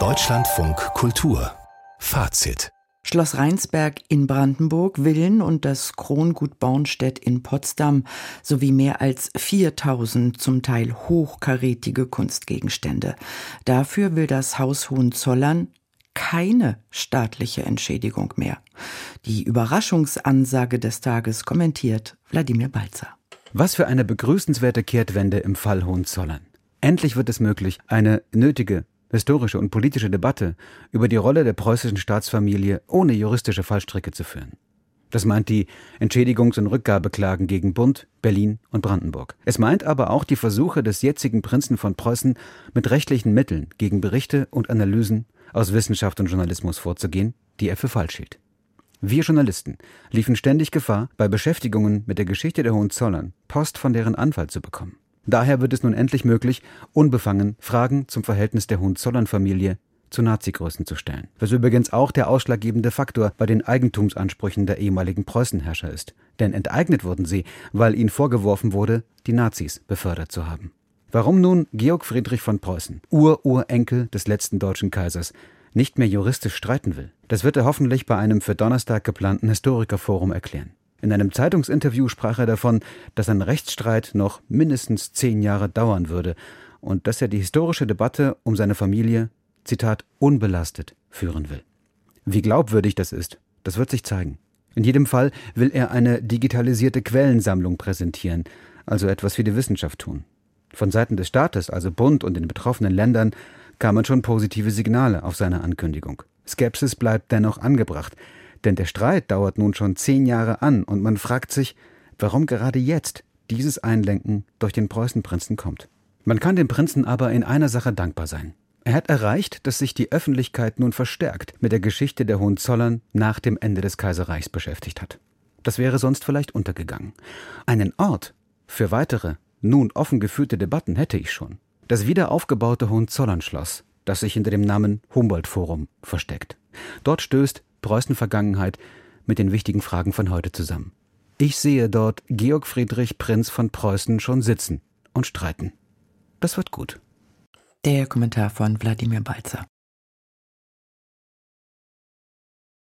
Deutschlandfunk Kultur Fazit Schloss Rheinsberg in Brandenburg, Villen und das Krongut Bornstedt in Potsdam sowie mehr als 4000 zum Teil hochkarätige Kunstgegenstände. Dafür will das Haus Hohenzollern keine staatliche Entschädigung mehr. Die Überraschungsansage des Tages kommentiert Wladimir Balzer. Was für eine begrüßenswerte Kehrtwende im Fall Hohenzollern. Endlich wird es möglich, eine nötige historische und politische Debatte über die Rolle der preußischen Staatsfamilie ohne juristische Fallstricke zu führen. Das meint die Entschädigungs- und Rückgabeklagen gegen Bund, Berlin und Brandenburg. Es meint aber auch die Versuche des jetzigen Prinzen von Preußen, mit rechtlichen Mitteln gegen Berichte und Analysen aus Wissenschaft und Journalismus vorzugehen, die er für falsch hielt. Wir Journalisten liefen ständig Gefahr, bei Beschäftigungen mit der Geschichte der Hohenzollern Post von deren Anwalt zu bekommen. Daher wird es nun endlich möglich, unbefangen Fragen zum Verhältnis der Hohenzollern-Familie zu Nazi-Größen zu stellen. Was übrigens auch der ausschlaggebende Faktor bei den Eigentumsansprüchen der ehemaligen Preußenherrscher ist. Denn enteignet wurden sie, weil ihnen vorgeworfen wurde, die Nazis befördert zu haben. Warum nun Georg Friedrich von Preußen, Ururenkel des letzten deutschen Kaisers, nicht mehr juristisch streiten will, das wird er hoffentlich bei einem für Donnerstag geplanten Historikerforum erklären. In einem Zeitungsinterview sprach er davon, dass ein Rechtsstreit noch mindestens zehn Jahre dauern würde und dass er die historische Debatte um seine Familie, Zitat, unbelastet führen will. Wie glaubwürdig das ist, das wird sich zeigen. In jedem Fall will er eine digitalisierte Quellensammlung präsentieren, also etwas wie die Wissenschaft tun. Von Seiten des Staates, also Bund und den betroffenen Ländern, kamen schon positive Signale auf seine Ankündigung. Skepsis bleibt dennoch angebracht, denn der Streit dauert nun schon zehn Jahre an und man fragt sich, warum gerade jetzt dieses Einlenken durch den Preußenprinzen kommt. Man kann dem Prinzen aber in einer Sache dankbar sein. Er hat erreicht, dass sich die Öffentlichkeit nun verstärkt mit der Geschichte der Hohenzollern nach dem Ende des Kaiserreichs beschäftigt hat. Das wäre sonst vielleicht untergegangen. Einen Ort für weitere, nun offen geführte Debatten hätte ich schon. Das wiederaufgebaute Hohenzollernschloss, das sich hinter dem Namen Humboldt Forum versteckt. Dort stößt Preußen-Vergangenheit mit den wichtigen Fragen von heute zusammen. Ich sehe dort Georg Friedrich Prinz von Preußen schon sitzen und streiten. Das wird gut. Der Kommentar von Wladimir Balzer.